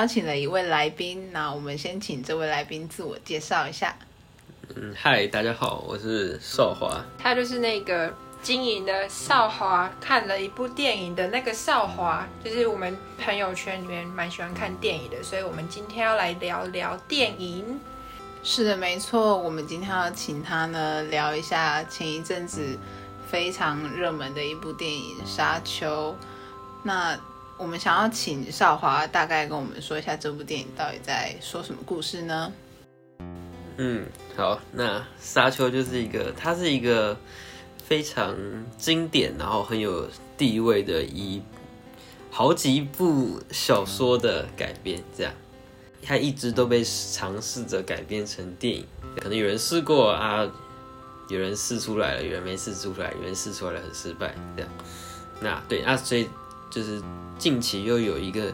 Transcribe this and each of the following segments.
邀请了一位来宾，那我们先请这位来宾自我介绍一下。嗯，嗨，大家好，我是少华。他就是那个经营的少华，看了一部电影的那个少华，就是我们朋友圈里面蛮喜欢看电影的，所以我们今天要来聊聊电影。是的，没错，我们今天要请他呢聊一下前一阵子非常热门的一部电影《沙丘》。那我们想要请少华大概跟我们说一下这部电影到底在说什么故事呢？嗯，好，那《沙丘》就是一个，它是一个非常经典，然后很有地位的一好几部小说的改编，这样，它一直都被尝试着改编成电影，可能有人试过啊，有人试出来了，有人没试出来，有人试出来了很失败，这样，那对，那所以。就是近期又有一个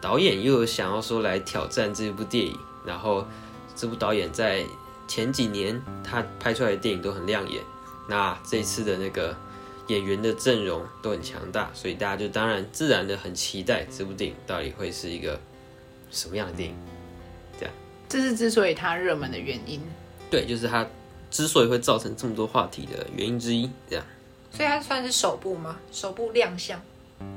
导演又有想要说来挑战这部电影，然后这部导演在前几年他拍出来的电影都很亮眼，那这次的那个演员的阵容都很强大，所以大家就当然自然的很期待这部电影到底会是一个什么样的电影。这样，这是之所以它热门的原因。对，就是它之所以会造成这么多话题的原因之一。这样，所以它算是首部吗？首部亮相。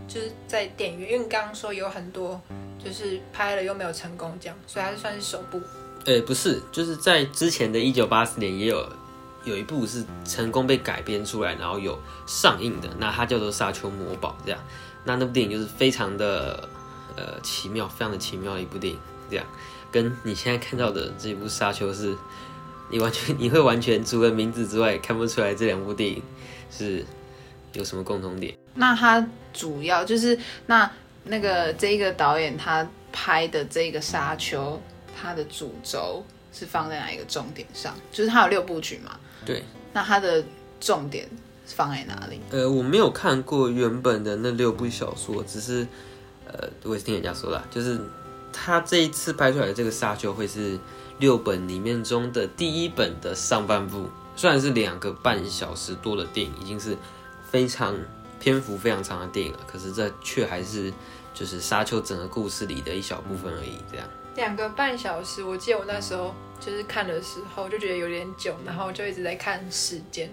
就是在电影院，因为刚刚说有很多就是拍了又没有成功这样，所以还是算是首部。呃，不是，就是在之前的一九八四年也有有一部是成功被改编出来，然后有上映的，那它叫做《沙丘魔堡》这样。那那部电影就是非常的呃奇妙，非常的奇妙的一部电影，这样跟你现在看到的这部《沙丘》是，你完全你会完全除了名字之外看不出来这两部电影是有什么共同点。那他主要就是那那个这个导演他拍的这个沙丘，他的主轴是放在哪一个重点上？就是他有六部曲嘛？对。那他的重点放在哪里？呃，我没有看过原本的那六部小说，只是呃，我也是听人家说的，就是他这一次拍出来的这个沙丘会是六本里面中的第一本的上半部，虽然是两个半小时多的电影，已经是非常。篇幅非常长的电影了，可是这却还是就是沙丘整个故事里的一小部分而已。这样两个半小时，我记得我那时候就是看的时候就觉得有点久，然后就一直在看时间。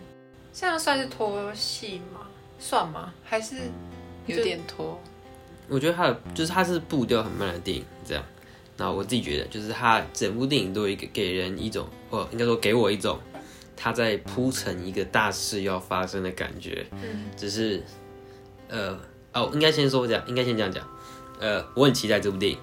这样算是拖戏吗？算吗？还是有点拖？我觉得它的就是它是步调很慢的电影，这样。那我自己觉得，就是它整部电影都有一个给人一种，或应该说给我一种。他在铺成一个大事要发生的感觉，嗯，只是，呃，哦，应该先说这样，应该先这样讲，呃，我很期待这部电影，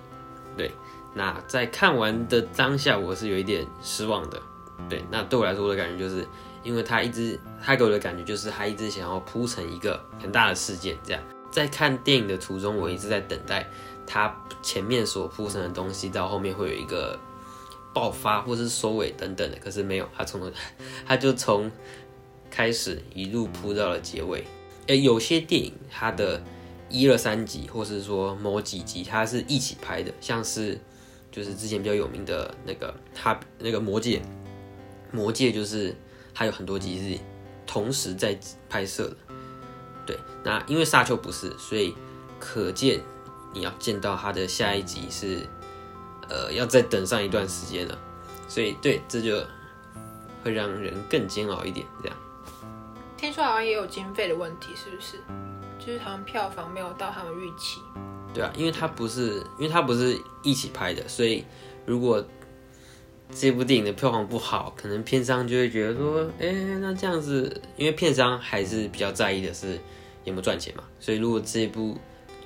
对，那在看完的当下，我是有一点失望的，对，那对我来说，我的感觉就是，因为他一直，他给我的感觉就是，他一直想要铺成一个很大的事件，这样，在看电影的途中，我一直在等待他前面所铺成的东西，到后面会有一个。爆发或是收尾等等的，可是没有，他从他就从开始一路铺到了结尾。诶，有些电影它的一二三集，或是说某几集，它是一起拍的，像是就是之前比较有名的那个他那个魔戒，魔戒就是它有很多集是同时在拍摄的。对，那因为沙丘不是，所以可见你要见到他的下一集是。呃，要再等上一段时间了，所以对，这就会让人更煎熬一点。这样，听说好像也有经费的问题，是不是？就是好像票房没有到他们预期。对啊，因为它不是，因为它不是一起拍的，所以如果这部电影的票房不好，可能片商就会觉得说，哎，那这样子，因为片商还是比较在意的是有没有赚钱嘛，所以如果这部。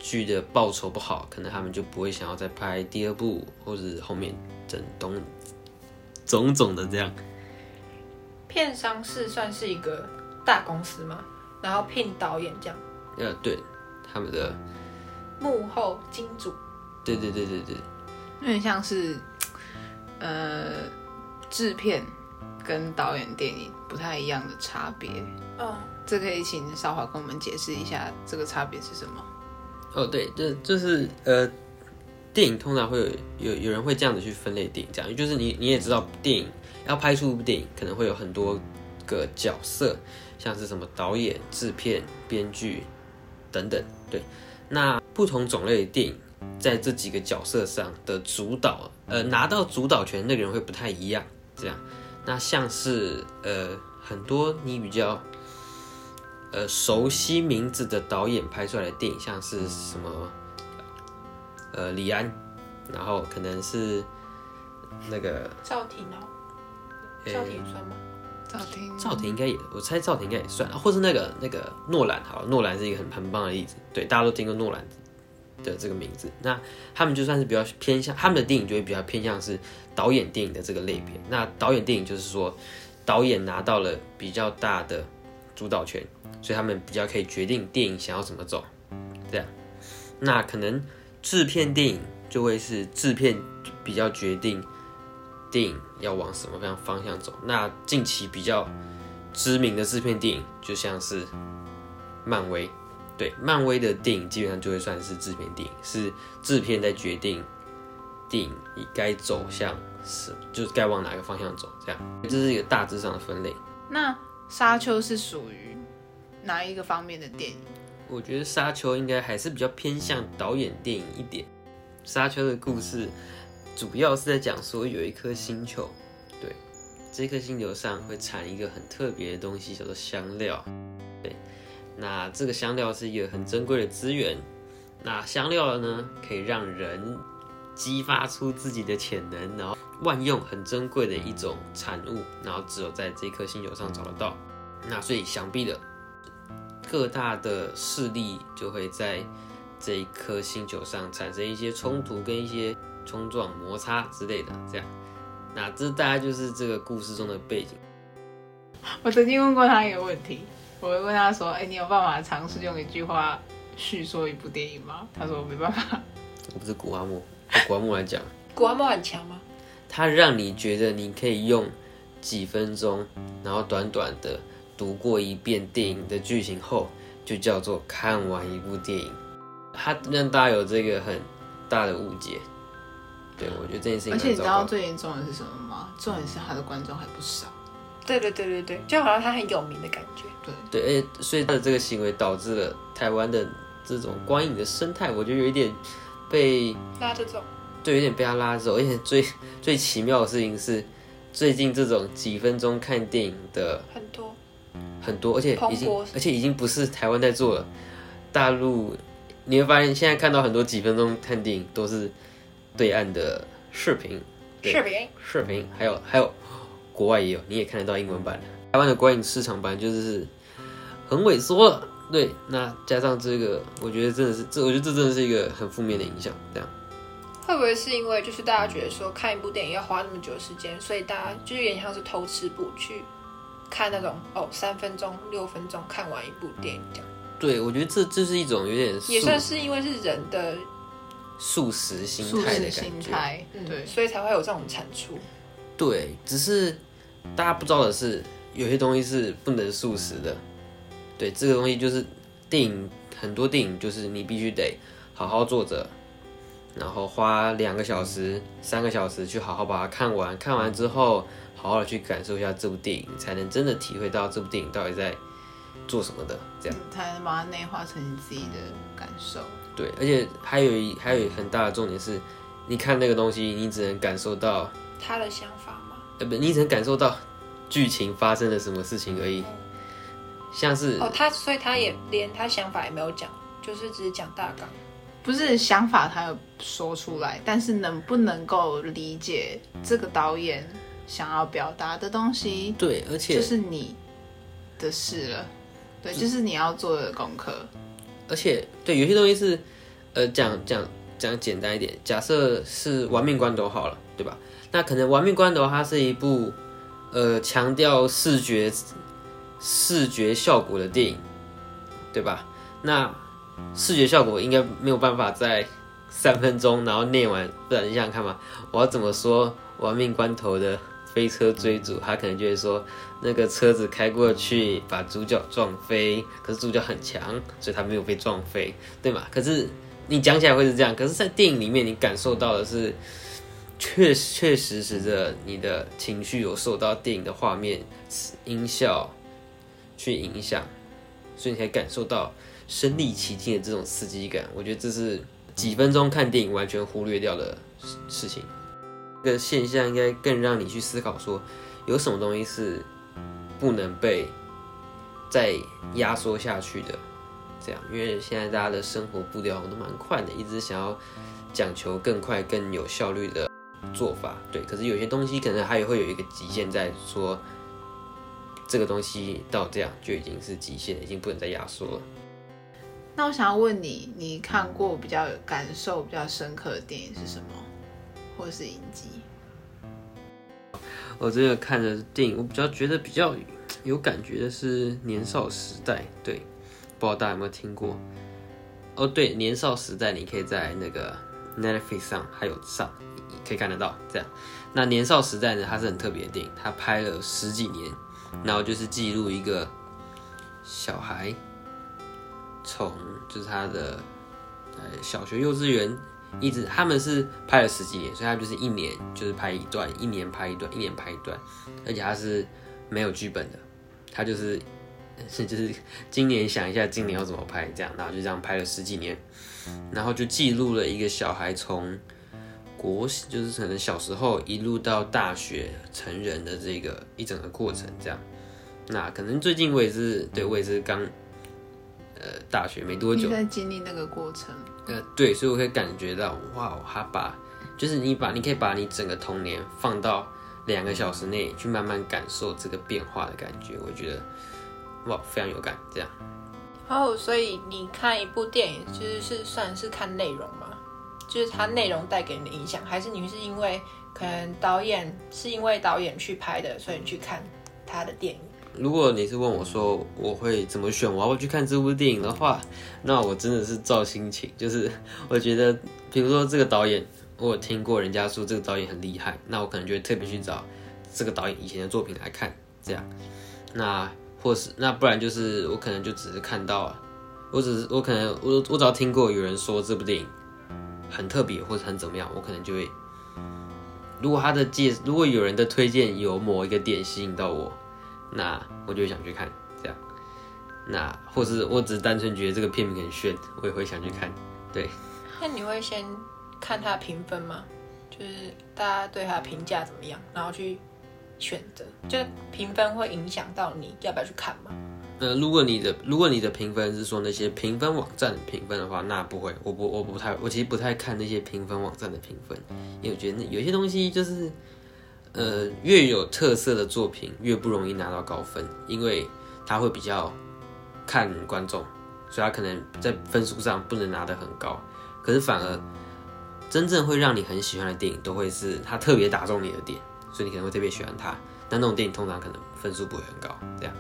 剧的报酬不好，可能他们就不会想要再拍第二部，或者后面整东种种的这样。片商是算是一个大公司吗？然后聘导演这样？呃，对，他们的幕后金主。对对对对对，有点像是呃制片跟导演电影不太一样的差别。嗯，这可以请少华跟我们解释一下这个差别是什么？哦，对，这就是呃，电影通常会有有有人会这样子去分类电影，这样就是你你也知道，电影要拍出一部电影，可能会有很多个角色，像是什么导演、制片、编剧等等。对，那不同种类的电影，在这几个角色上的主导，呃，拿到主导权那个人会不太一样。这样，那像是呃很多你比较呃熟悉名字的导演拍出来的电影，像是什么呃李安，然后可能是那个赵婷哦，呃赵婷算吗？赵婷，赵婷应该也，我猜赵婷应该也算，或是那个那个诺兰，好，诺兰是一个很很棒的例子，对，大家都听过诺兰的这个名字。那他们就算是比较偏向，他们的电影就会比较偏向是导演电影的这个类别。那导演电影就是说，导演拿到了比较大的主导权，所以他们比较可以决定电影想要怎么走，这样。那可能制片电影就会是制片比较决定电影要往什么样方向走。那近期比较知名的制片电影，就像是漫威，对，漫威的电影基本上就会算是制片电影，是制片在决定电影该走向是，就是该往哪个方向走，这样，这是一个大致上的分类。那《沙丘》是属于哪一个方面的电影？我觉得《沙丘》应该还是比较偏向导演电影一点。《沙丘》的故事主要是在讲说有一颗星球，对，这颗星球上会产一个很特别的东西，叫做香料。对，那这个香料是一个很珍贵的资源。那香料呢，可以让人激发出自己的潜能，然后万用很珍贵的一种产物，然后只有在这颗星球上找得到。那所以想必的各大的势力就会在这一颗星球上产生一些冲突跟一些冲撞、摩擦之类的，这样。那这大概就是这个故事中的背景。我曾经问过他一个问题，我会问他说：“哎、你有办法尝试用一句话叙说一部电影吗？”他说：“我没办法。我不是古阿莫，对古阿莫来讲，古阿莫很强吗？它让你觉得你可以用几分钟，然后短短的读过一遍电影的剧情后，就叫做看完一部电影。它让大家有这个很大的误解。对我觉得这件事”情而且你知道。最严重的是什么吗？重点是他的观众还不少。对对对对对，就好像他很有名的感觉。对，对，而且所以他的这个行为导致了台湾的这种观影的生态，我觉得有一点被拉这种，对，有点被他拉走。而且最最奇妙的事情是，最近这种几分钟看电影的很多很多，而且已经而且已经不是台湾在做了，大陆你会发现现在看到很多几分钟看电影都是对岸的视频，对视频，视频，还有还有国外也有，你也看得到英文版的。台湾的观影市场版就是很萎缩了，对，那加上这个，我觉得真的是这，我觉得这真的是一个很负面的影响。这样，会不会是因为就是大家觉得说看一部电影要花那么久的时间，所以大家就是有点像是偷吃补去看那种哦三分钟、六分钟看完一部电影这样，对我觉得这这是一种有点也算是因为是人的，素食心素态的感觉。心态，嗯，对，所以才会有这种产出。对，只是大家不知道的是，有些东西是不能素食的。对，这个东西就是电影，很多电影就是你必须得好好坐着，然后花两个小时、三个小时去好好把它看完。看完之后，好好的去感受一下这部电影，才能真的体会到这部电影到底在做什么的。这样。才能把它内化成你自己的感受。对，而且还有一还有很大的重点是，你看那个东西，你只能感受到，他的想法吗？呃，不，你只能感受到剧情发生了什么事情而已。像是哦，他所以他也连他想法也没有讲，就是只是讲大纲。不是想法他有说出来，但是能不能够理解这个导演想要表达的东西，对，而且就是你的事了。对，就是你要做的功课。而且对有些东西是，呃，讲讲讲简单一点，假设是《玩命关头》好了，对吧？那可能《玩命关头》它是一部呃强调视觉视觉效果的电影，对吧？那视觉效果应该没有办法在三分钟然后念完，不然你想想看嘛，我要怎么说《玩命关头》的飞车追逐，他可能就会说那个车子开过去把主角撞飞，可是主角很强，所以他没有被撞飞，对吗？可是你讲起来会是这样，可是，在电影里面你感受到的是，确确实实的你的情绪有受到电影的画面、音效去影响，所以你才感受到身临其境的这种刺激感，我觉得这是几分钟看电影完全忽略掉的事情。这个现象应该更让你去思考说，有什么东西是不能被再压缩下去的。这样，因为现在大家的生活步调都蛮快的，一直想要讲求更快、更有效率的做法。对，可是有些东西可能还会有一个极限，在说这个东西到这样就已经是极限，已经不能再压缩了。那我想要问你，你看过比较有感受比较深刻的电影是什么，或是影集？我这个看的电影，我比较觉得比较有感觉的是《年少时代》。对，不知道大家有没有听过？哦，对，《年少时代》你可以在那个 Netflix 上还有上可以看得到。这样，那《年少时代》呢，它是很特别的电影，它拍了十几年，然后就是记录一个小孩从就是他的呃小学、幼稚园。一直他们是拍了十几年，所以他就是一年就是拍一段，一年拍一段，一年拍一段，而且他是没有剧本的，他就是是 就是今年想一下今年要怎么拍这样，然后就这样拍了十几年，然后就记录了一个小孩从国就是可能小时候一路到大学成人的这个一整个过程这样，那可能最近我也是对我也是刚呃大学没多久，你在经历那个过程。呃，对，所以我可以感觉到，哇，他把，就是你把，你可以把你整个童年放到两个小时内去慢慢感受这个变化的感觉，我觉得，哇，非常有感，这样。哦，所以你看一部电影，其实是算是看内容吗？就是它内容带给你的影响，还是你是因为可能导演是因为导演去拍的，所以你去看他的电影？如果你是问我说我会怎么选，我要不要去看这部电影的话，那我真的是照心情。就是 我觉得，比如说这个导演，我有听过人家说这个导演很厉害，那我可能就会特别去找这个导演以前的作品来看。这样，那或是那不然就是我可能就只是看到，我只是我可能我我只要听过有人说这部电影很特别或者很怎么样，我可能就会，如果他的介如果有人的推荐有某一个点吸引到我。那我就想去看，这样，那或是我只是单纯觉得这个片名很炫，我也会想去看。对，那你会先看它评分吗？就是大家对它评价怎么样，然后去选择，就评分会影响到你要不要去看吗？呃，如果你的如果你的评分是说那些评分网站评分的话，那不会，我不我不太，我其实不太看那些评分网站的评分，因为我觉得那有些东西就是。呃，越有特色的作品越不容易拿到高分，因为他会比较看观众，所以他可能在分数上不能拿得很高。可是反而真正会让你很喜欢的电影，都会是他特别打中你的点，所以你可能会特别喜欢他。但那种电影通常可能分数不会很高。这样，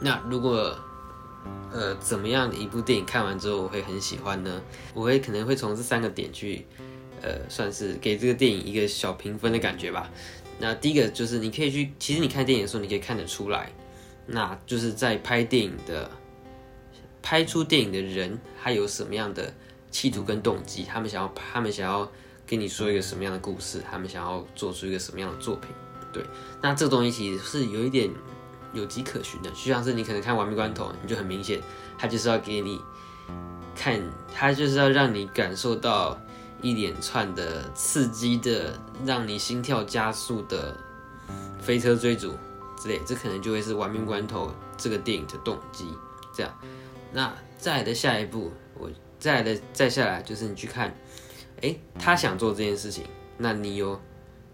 那如果呃怎么样的一部电影看完之后我会很喜欢呢？我会可能会从这三个点去呃算是给这个电影一个小评分的感觉吧。那第一个就是你可以去，其实你看电影的时候，你可以看得出来，那就是在拍电影的、拍出电影的人，他有什么样的企图跟动机，他们想要，他们想要跟你说一个什么样的故事，他们想要做出一个什么样的作品，对。那这个东西其实是有一点有迹可循的，就像是你可能看《完命关头》，你就很明显，他就是要给你看，他就是要让你感受到。一连串的刺激的，让你心跳加速的飞车追逐之类，这可能就会是《玩命关头》这个电影的动机。这样，那再来的下一步，我再来的再下来就是你去看，哎，他想做这件事情，那你有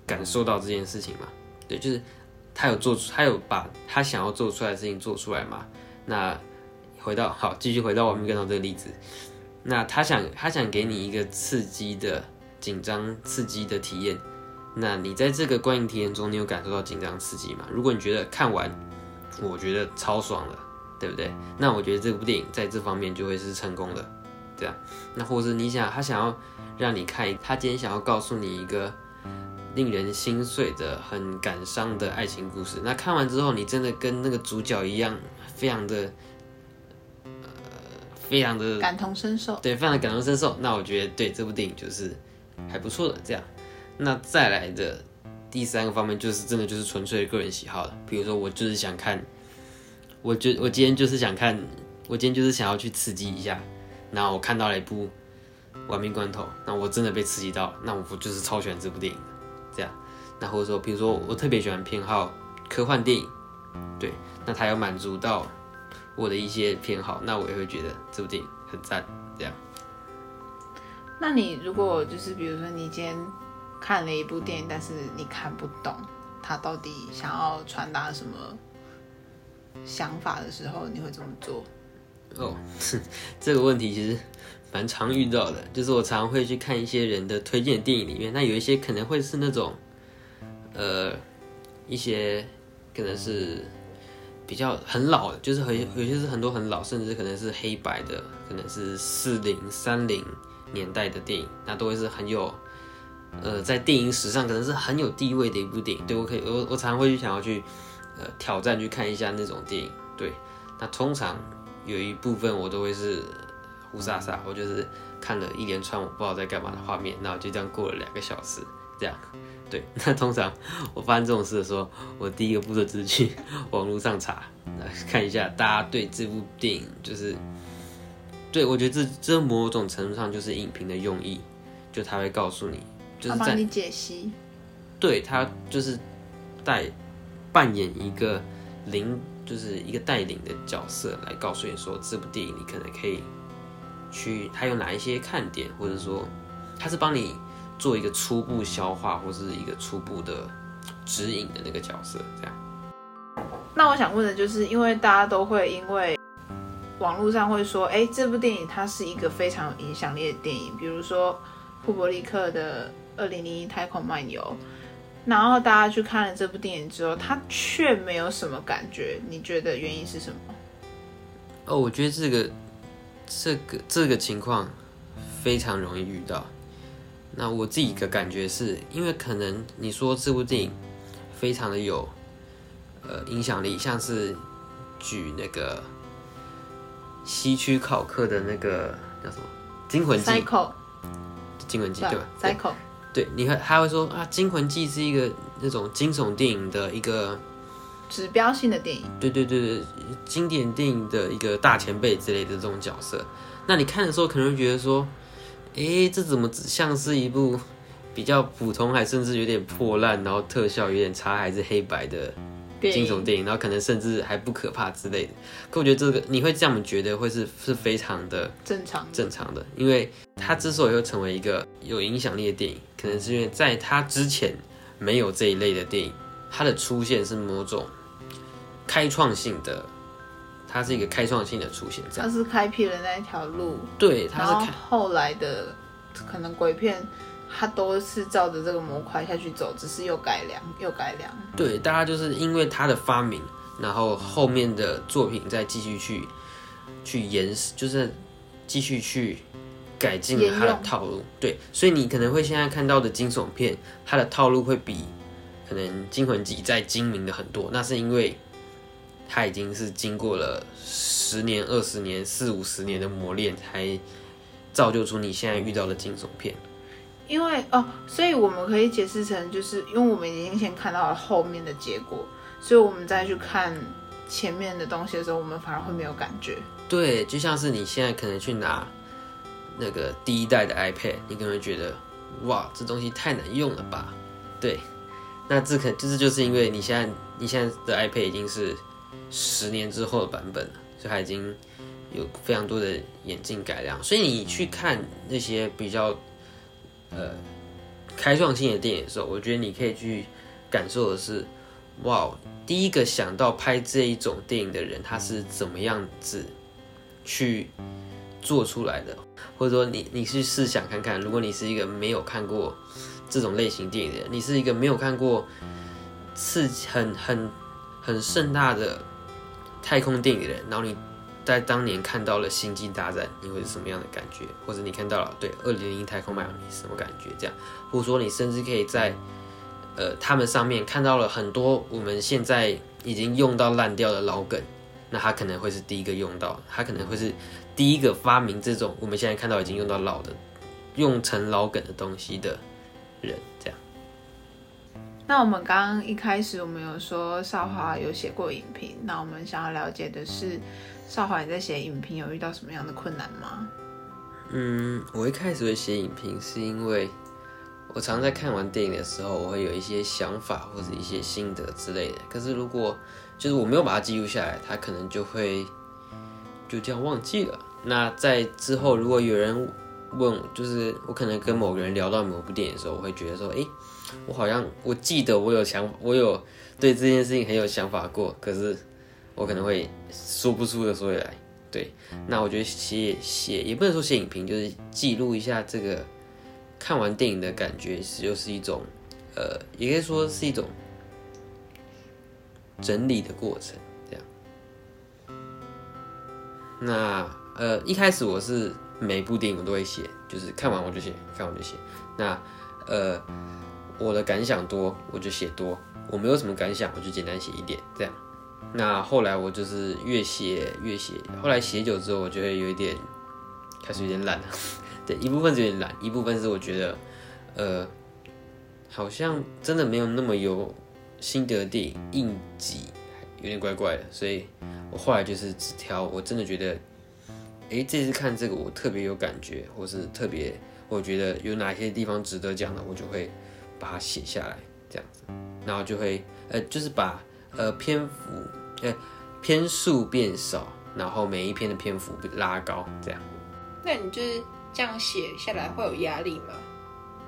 感受到这件事情吗？对，就是他有做出，他有把他想要做出来的事情做出来吗？那回到好，继续回到《玩命关头》这个例子。那他想，他想给你一个刺激的、紧张刺激的体验。那你在这个观影体验中，你有感受到紧张刺激吗？如果你觉得看完，我觉得超爽了，对不对？那我觉得这部电影在这方面就会是成功的。对啊，那或者你想，他想要让你看，他今天想要告诉你一个令人心碎的、很感伤的爱情故事。那看完之后，你真的跟那个主角一样，非常的。非常的感同身受，对，非常的感同身受。那我觉得对这部电影就是还不错的。这样，那再来的第三个方面就是真的就是纯粹的个人喜好了。比如说我就是想看，我就我今天就是想看我今天就是想要去刺激一下，然后我看到了一部《亡命关头》，那我真的被刺激到，那我就是超喜欢这部电影的，这样。那或者说，比如说我特别喜欢偏好科幻电影，对，那它有满足到我的一些偏好，那我也会觉得这部电影很赞，这样。那你如果就是比如说你今天看了一部电影，但是你看不懂他到底想要传达什么想法的时候，你会怎么做？哦，这个问题其实蛮常遇到的，就是我常常会去看一些人的推荐电影里面，那有一些可能会是那种，呃，一些可能是比较很老的，就是很有些是很多很老，甚至可能是黑白的，可能是四零三零年代的电影，那都会是很有，呃，在电影史上可能是很有地位的一部电影。对我可以，我我常常会去想要去，呃，挑战去看一下那种电影。对，那通常。有一部分我都会是胡撒撒，我就是看了一连串我不知道在干嘛的画面，然后就这样过了两个小时，这样。对，那通常我发生这种事的时候，我第一个步骤就是去 网络上查，看一下大家对这部电影就是，对我觉得这这某种程度上就是影评的用意，就他会告诉你，就是帮你解析，对他就是带扮演一个领。就是一个带领的角色来告诉你说，这部电影你可能可以去，它有哪一些看点，或者说他是帮你做一个初步消化，或是一个初步的指引的那个角色，这样。那我想问的就是，因为大家都会因为网络上会说，哎，这部电影它是一个非常有影响力的电影，比如说库伯利克的《二零零一太空漫游》。然后大家去看了这部电影之后，他却没有什么感觉。你觉得原因是什么？哦，我觉得这个、这个、这个情况非常容易遇到。那我自己的感觉是，因为可能你说这部电影非常的有呃影响力，像是举那个西区考克的那个叫什么《惊魂记》，《惊魂记》对吧。对，你看他会说啊，《惊魂记》是一个那种惊悚电影的一个指标性的电影。对对对对，经典电影的一个大前辈之类的这种角色。那你看的时候可能会觉得说，哎，这怎么只像是一部比较普通，还甚至有点破烂，然后特效有点差，还是黑白的？惊悚电影，然后可能甚至还不可怕之类的。可我觉得这个你会这样觉得会是是非常的正常正常的，因为它之所以会成为一个有影响力的电影，可能是因为在它之前没有这一类的电影，它的出现是某种开创性的，它是一个开创性的出现，它是开辟了那一条路。对，它是后来的可能鬼片。它都是照着这个模块下去走，只是又改良又改良。对，大家就是因为它的发明，然后后面的作品再继续去去延，就是继续去改进他的套路。对，所以你可能会现在看到的惊悚片，它的套路会比可能《惊魂记》再精明的很多。那是因为它已经是经过了十年、二十年、四五十年的磨练，才造就出你现在遇到的惊悚片。因为哦，所以我们可以解释成，就是因为我们已经先看到了后面的结果，所以我们再去看前面的东西的时候，我们反而会没有感觉。对，就像是你现在可能去拿那个第一代的 iPad，你可能会觉得，哇，这东西太难用了吧？对，那这可就是就是因为你现在你现在的 iPad 已经是十年之后的版本了，所以它已经有非常多的眼镜改良，所以你去看那些比较。呃，开创性的电影的时候，我觉得你可以去感受的是，哇，第一个想到拍这一种电影的人，他是怎么样子去做出来的？或者说，你你去试想看看，如果你是一个没有看过这种类型电影的人，你是一个没有看过刺激很很很盛大的太空电影的人，然后你。在当年看到了《星际大战》，你会是什么样的感觉？或者你看到了对《二零零太空漫游》，你什么感觉？这样，或者说你甚至可以在呃他们上面看到了很多我们现在已经用到烂掉的老梗，那他可能会是第一个用到，他可能会是第一个发明这种我们现在看到已经用到老的、用成老梗的东西的人。这样。那我们刚刚一开始我们有说少华有写过影评，那我们想要了解的是。少华，你在写影评有遇到什么样的困难吗？嗯，我一开始会写影评，是因为我常在看完电影的时候，我会有一些想法或者一些心得之类的。可是如果就是我没有把它记录下来，它可能就会就这样忘记了。那在之后，如果有人问，就是我可能跟某个人聊到某部电影的时候，我会觉得说，诶，我好像我记得我有想，我有对这件事情很有想法过，可是我可能会说不出的说来。对，那我觉得写写也不能说写影评，就是记录一下这个看完电影的感觉，就是一种呃，也可以说是一种整理的过程，这样。那呃，一开始我是每部电影我都会写，就是看完我就写，看完就写。那呃，我的感想多我就写多，我没有什么感想我就简单写一点，这样。那后来我就是越写越写，后来写久之后，我就会有一点开始有点懒了。对，一部分是有点懒，一部分是我觉得，呃，好像真的没有那么有心得的电影应急，有点怪怪的。所以我后来就是只挑我真的觉得，诶，这次看这个我特别有感觉，或是特别我觉得有哪些地方值得讲的，我就会把它写下来，这样子，然后就会呃，就是把呃篇幅。呃，篇数变少，然后每一篇的篇幅拉高，这样。那你就是这样写下来会有压力吗？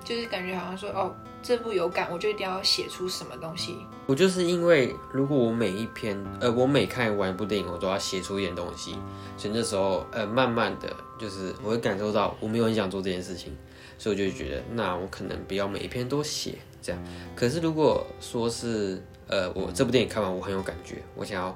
就是感觉好像说，哦，这部有感，我就一定要写出什么东西。我就是因为如果我每一篇，呃，我每看完一部电影，我都要写出一点东西，所以那时候，呃，慢慢的就是我会感受到我没有很想做这件事情，所以我就觉得，那我可能不要每一篇都写这样。可是如果说是呃，我这部电影看完，我很有感觉，我想要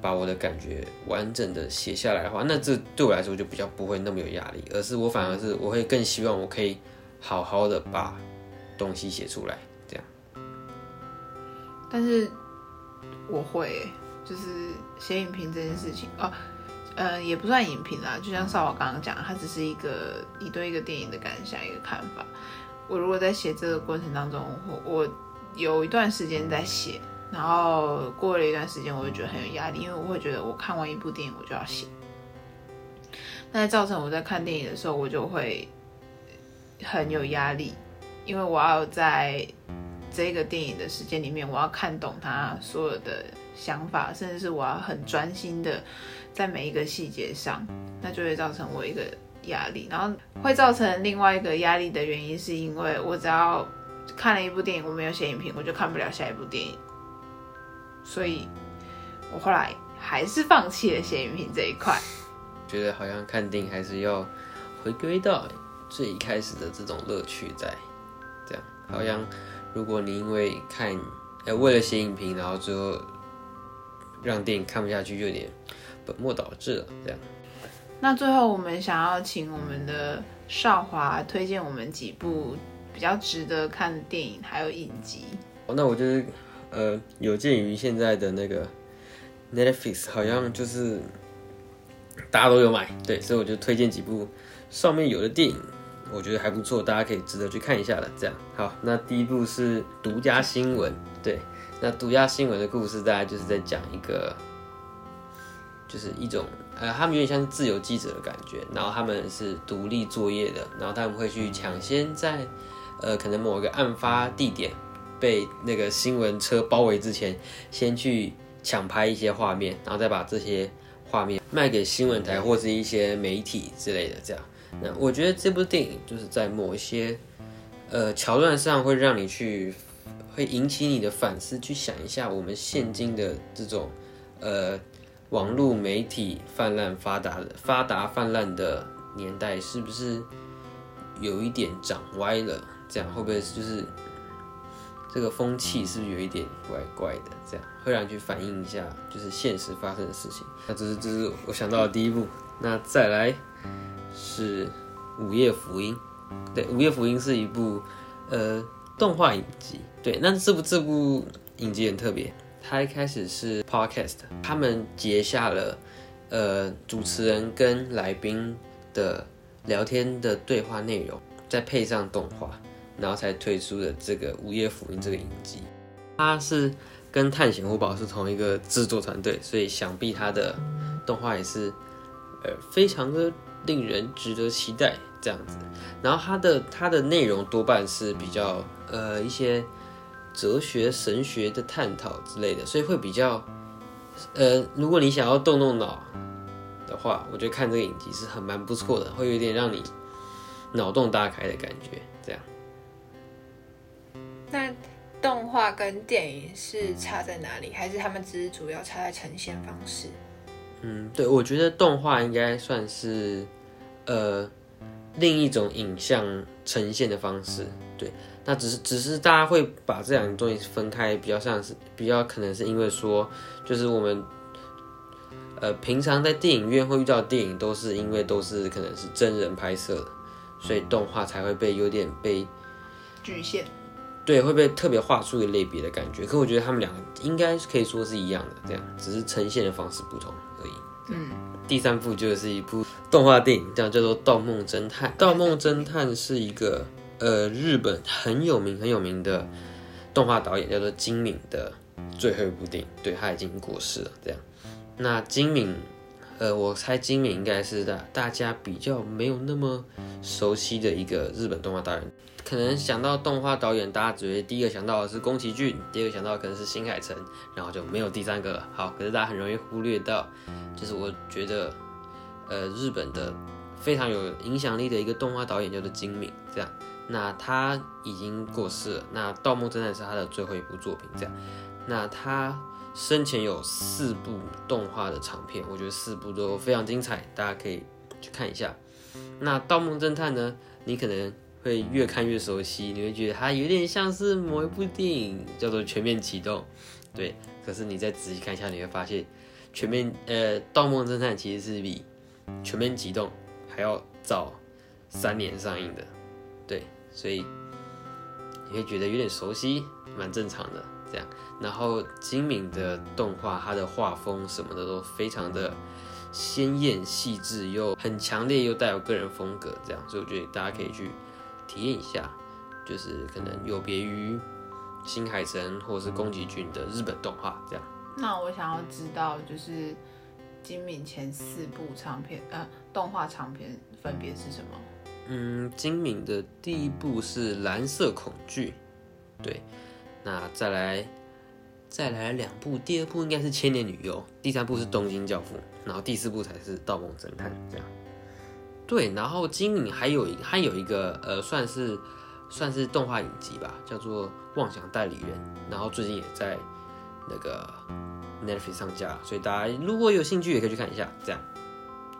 把我的感觉完整的写下来的话，那这对我来说就比较不会那么有压力，而是我反而是我会更希望我可以好好的把东西写出来，这样。但是我会，就是写影评这件事情哦，呃，也不算影评啦，就像少华刚刚讲，它只是一个你对一个电影的感想，一个看法。我如果在写这个过程当中，我我。有一段时间在写，然后过了一段时间，我就觉得很有压力，因为我会觉得我看完一部电影，我就要写，那造成我在看电影的时候，我就会很有压力，因为我要在这个电影的时间里面，我要看懂他所有的想法，甚至是我要很专心的在每一个细节上，那就会造成我一个压力，然后会造成另外一个压力的原因，是因为我只要。看了一部电影，我没有写影评，我就看不了下一部电影，所以我后来还是放弃了写影评这一块。觉得好像看电影还是要回归到最一开始的这种乐趣在，这样好像如果你因为看呃为了写影评，然后最后让电影看不下去，就有点本末倒置了。这样。那最后我们想要请我们的少华推荐我们几部。比较值得看的电影还有影集哦，那我就是，呃，有鉴于现在的那个 Netflix 好像就是大家都有买，对，所以我就推荐几部上面有的电影，我觉得还不错，大家可以值得去看一下的。这样，好，那第一部是独家新闻，对，那独家新闻的故事大概就是在讲一个，就是一种。呃，他们有点像自由记者的感觉，然后他们是独立作业的，然后他们会去抢先在。呃，可能某一个案发地点被那个新闻车包围之前，先去抢拍一些画面，然后再把这些画面卖给新闻台或是一些媒体之类的。这样，那我觉得这部电影就是在某一些呃桥段上会让你去，会引起你的反思，去想一下我们现今的这种呃网络媒体泛滥发达的发达泛滥的年代，是不是有一点长歪了？这样会不会就是这个风气是不是有一点怪怪的？这样会让你去反映一下，就是现实发生的事情。那这是这是我想到的第一部。那再来是《午夜福音》。对，《午夜福音》是一部呃动画影集。对，那这部这部影集很特别。他一开始是 podcast，他们截下了呃主持人跟来宾的聊天的对话内容，再配上动画。然后才推出的这个《午夜福音》这个影集，它是跟《探险活宝》是同一个制作团队，所以想必它的动画也是呃非常的令人值得期待这样子。然后它的它的内容多半是比较呃一些哲学、神学的探讨之类的，所以会比较呃，如果你想要动动脑的话，我觉得看这个影集是很蛮不错的，会有点让你脑洞大开的感觉。这样，那动画跟电影是差在哪里？还是他们只是主要差在呈现方式？嗯，对，我觉得动画应该算是呃另一种影像呈现的方式。对，那只是只是大家会把这两个东西分开，比较像是比较可能是因为说，就是我们呃平常在电影院会遇到电影，都是因为都是可能是真人拍摄的，所以动画才会被有点被局限。对，会被特别画出一个类别的感觉。可我觉得他们两个应该可以说是一样的，这样只是呈现的方式不同而已。嗯，第三部就是一部动画电影，这样叫做《盗梦侦探》。《盗梦侦探》是一个呃日本很有名很有名的动画导演，叫做金敏的最后一部电影。对他已经过世了，这样。那金敏，呃，我猜金敏应该是大大家比较没有那么熟悉的一个日本动画导演。可能想到动画导演，大家只会第一个想到的是宫崎骏，第二个想到可能是新海诚，然后就没有第三个了。好，可是大家很容易忽略到，就是我觉得，呃，日本的非常有影响力的一个动画导演叫做金敏，这样。那他已经过世了。那《盗梦侦探》是他的最后一部作品，这样。那他生前有四部动画的长片，我觉得四部都非常精彩，大家可以去看一下。那《盗梦侦探》呢，你可能。会越看越熟悉，你会觉得它有点像是某一部电影，叫做《全面启动》。对，可是你再仔细看一下，你会发现，《全面》呃，《盗梦侦探》其实是比《全面启动》还要早三年上映的。对，所以你会觉得有点熟悉，蛮正常的。这样，然后精敏的动画，它的画风什么的都非常的鲜艳细致，又很强烈，又带有个人风格。这样，所以我觉得大家可以去。体验一下，就是可能有别于新海诚或是宫崎骏的日本动画这样。那我想要知道，就是金敏前四部长片，呃，动画长片分别是什么？嗯，金敏的第一部是《蓝色恐惧》，对，那再来再来两部，第二部应该是《千年女优》，第三部是《东京教父》，然后第四部才是《盗梦侦探》这样。对，然后金敏还有一还有一个呃，算是算是动画影集吧，叫做《妄想代理人》，然后最近也在那个 Netflix 上架，所以大家如果有兴趣也可以去看一下。这样，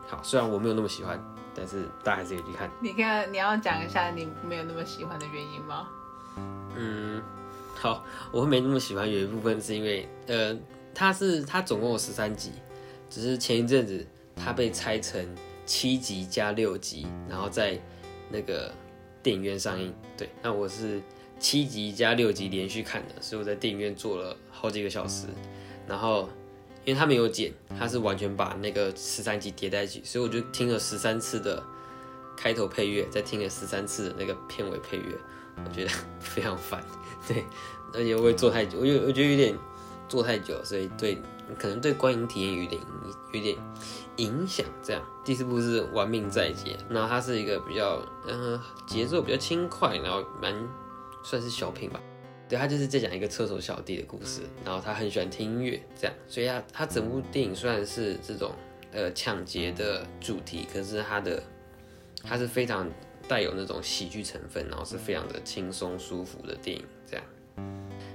好，虽然我没有那么喜欢，但是大家还是有去看。你看，你要讲一下你没有那么喜欢的原因吗？嗯，好，我会没那么喜欢有一部分是因为呃，它是它总共有十三集，只是前一阵子它被拆成。七集加六集，然后在那个电影院上映。对，那我是七集加六集连续看的，所以我在电影院坐了好几个小时。然后，因为他没有剪，他是完全把那个十三集叠在一起，所以我就听了十三次的开头配乐，再听了十三次的那个片尾配乐，我觉得非常烦。对，而且我会坐太久，我有我觉得有点坐太久，所以对可能对观影体验有点有点。影响这样，第四部是《玩命在劫》，那它是一个比较，嗯，节奏比较轻快，然后蛮算是小品吧。对，他就是在讲一个车手小弟的故事，然后他很喜欢听音乐，这样，所以他他整部电影虽然是这种呃抢劫的主题，可是他的他是非常带有那种喜剧成分，然后是非常的轻松舒服的电影，这样。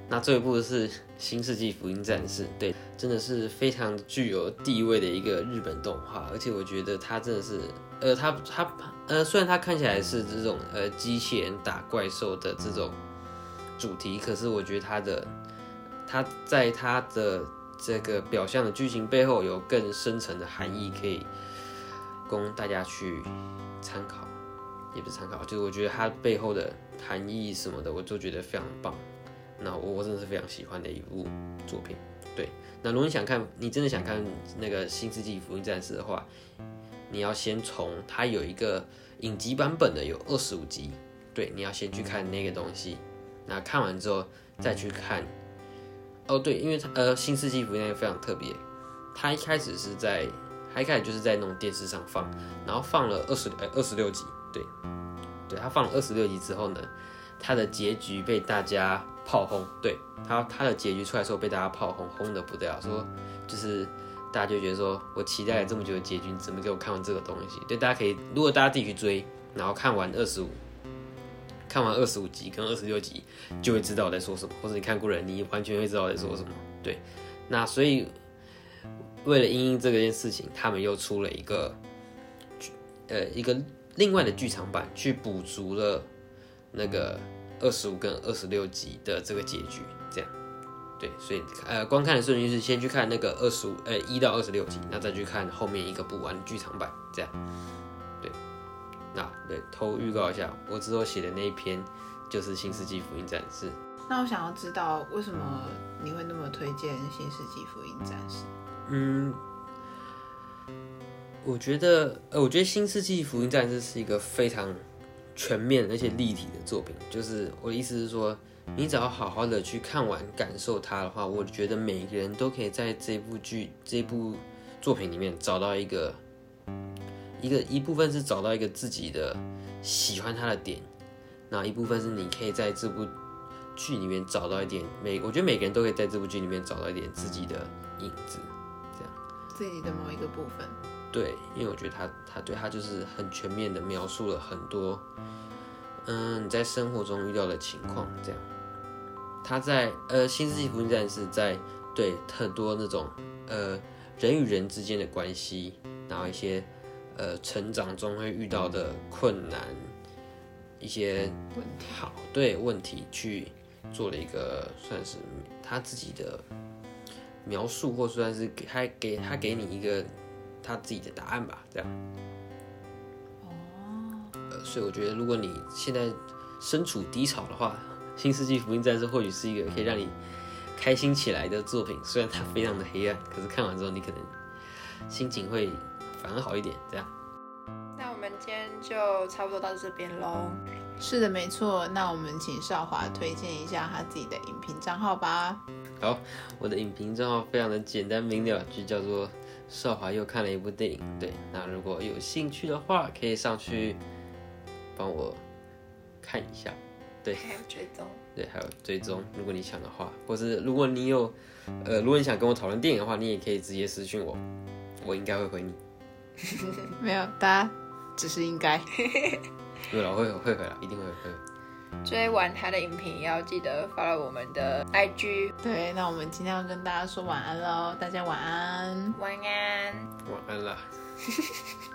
那这一部是《新世纪福音战士》，对，真的是非常具有地位的一个日本动画，而且我觉得它真的是，呃，它它呃，虽然它看起来是这种呃机器人打怪兽的这种主题，可是我觉得它的它在它的这个表象的剧情背后有更深层的含义，可以供大家去参考，也不是参考，就是我觉得它背后的含义什么的，我都觉得非常棒。那我我真的是非常喜欢的一部作品，对。那如果你想看，你真的想看那个《新世纪福音战士》的话，你要先从它有一个影集版本的，有二十五集，对，你要先去看那个东西。那看完之后再去看，哦对，因为它呃《新世纪福音战》非常特别，它一开始是在他一开始就是在那种电视上放，然后放了二十呃二十六集，对，对他放了二十六集之后呢，他的结局被大家炮轰，对他他的结局出来之后被大家炮轰，轰的不得了，说就是大家就觉得说我期待了这么久的结局，你怎么给我看完这个东西？对，大家可以如果大家自己去追，然后看完二十五。看完二十五集跟二十六集，就会知道我在说什么，或者你看过人，你完全会知道我在说什么。对，那所以为了因应这件事情，他们又出了一个呃一个另外的剧场版，去补足了那个二十五跟二十六集的这个结局。这样，对，所以呃观看的顺序是先去看那个二十五呃一到二十六集，那再去看后面一个补完的剧场版，这样。那对，偷预告一下，我之后写的那一篇就是《新世纪福音战士》。那我想要知道，为什么你会那么推荐《新世纪福音战士》？嗯，我觉得，呃，我觉得《新世纪福音战士》是一个非常全面而且立体的作品。就是我的意思是说，你只要好好的去看完、感受它的话，我觉得每个人都可以在这部剧、这部作品里面找到一个。一个一部分是找到一个自己的喜欢他的点，那一部分是你可以在这部剧里面找到一点每，我觉得每个人都可以在这部剧里面找到一点自己的影子，这样自己的某一个部分。对，因为我觉得他他对他就是很全面的描述了很多，嗯，你在生活中遇到的情况，这样他在呃《新世纪福音战士》在对很多那种呃人与人之间的关系，然后一些。呃，成长中会遇到的困难，一些问题，好对问题去做了一个算是他自己的描述，或算是给他给他给你一个他自己的答案吧，这样。哦。呃，所以我觉得，如果你现在身处低潮的话，《新世纪福音战士》或许是一个可以让你开心起来的作品。虽然它非常的黑暗，可是看完之后你可能心情会。反而好一点，这样。那我们今天就差不多到这边喽。是的，没错。那我们请少华推荐一下他自己的影评账号吧。好，我的影评账号非常的简单明了，就叫做少华又看了一部电影。对，那如果有兴趣的话，可以上去帮我看一下。对，还有追踪。对，还有追踪。如果你想的话，或是如果你有，呃，如果你想跟我讨论电影的话，你也可以直接私信我，我应该会回你。没有，大家只是应该。对了，会会回来，一定会会。追完他的影评，要记得发到我们的 IG。对，那我们今天要跟大家说晚安喽，大家晚安，晚安，晚安啦。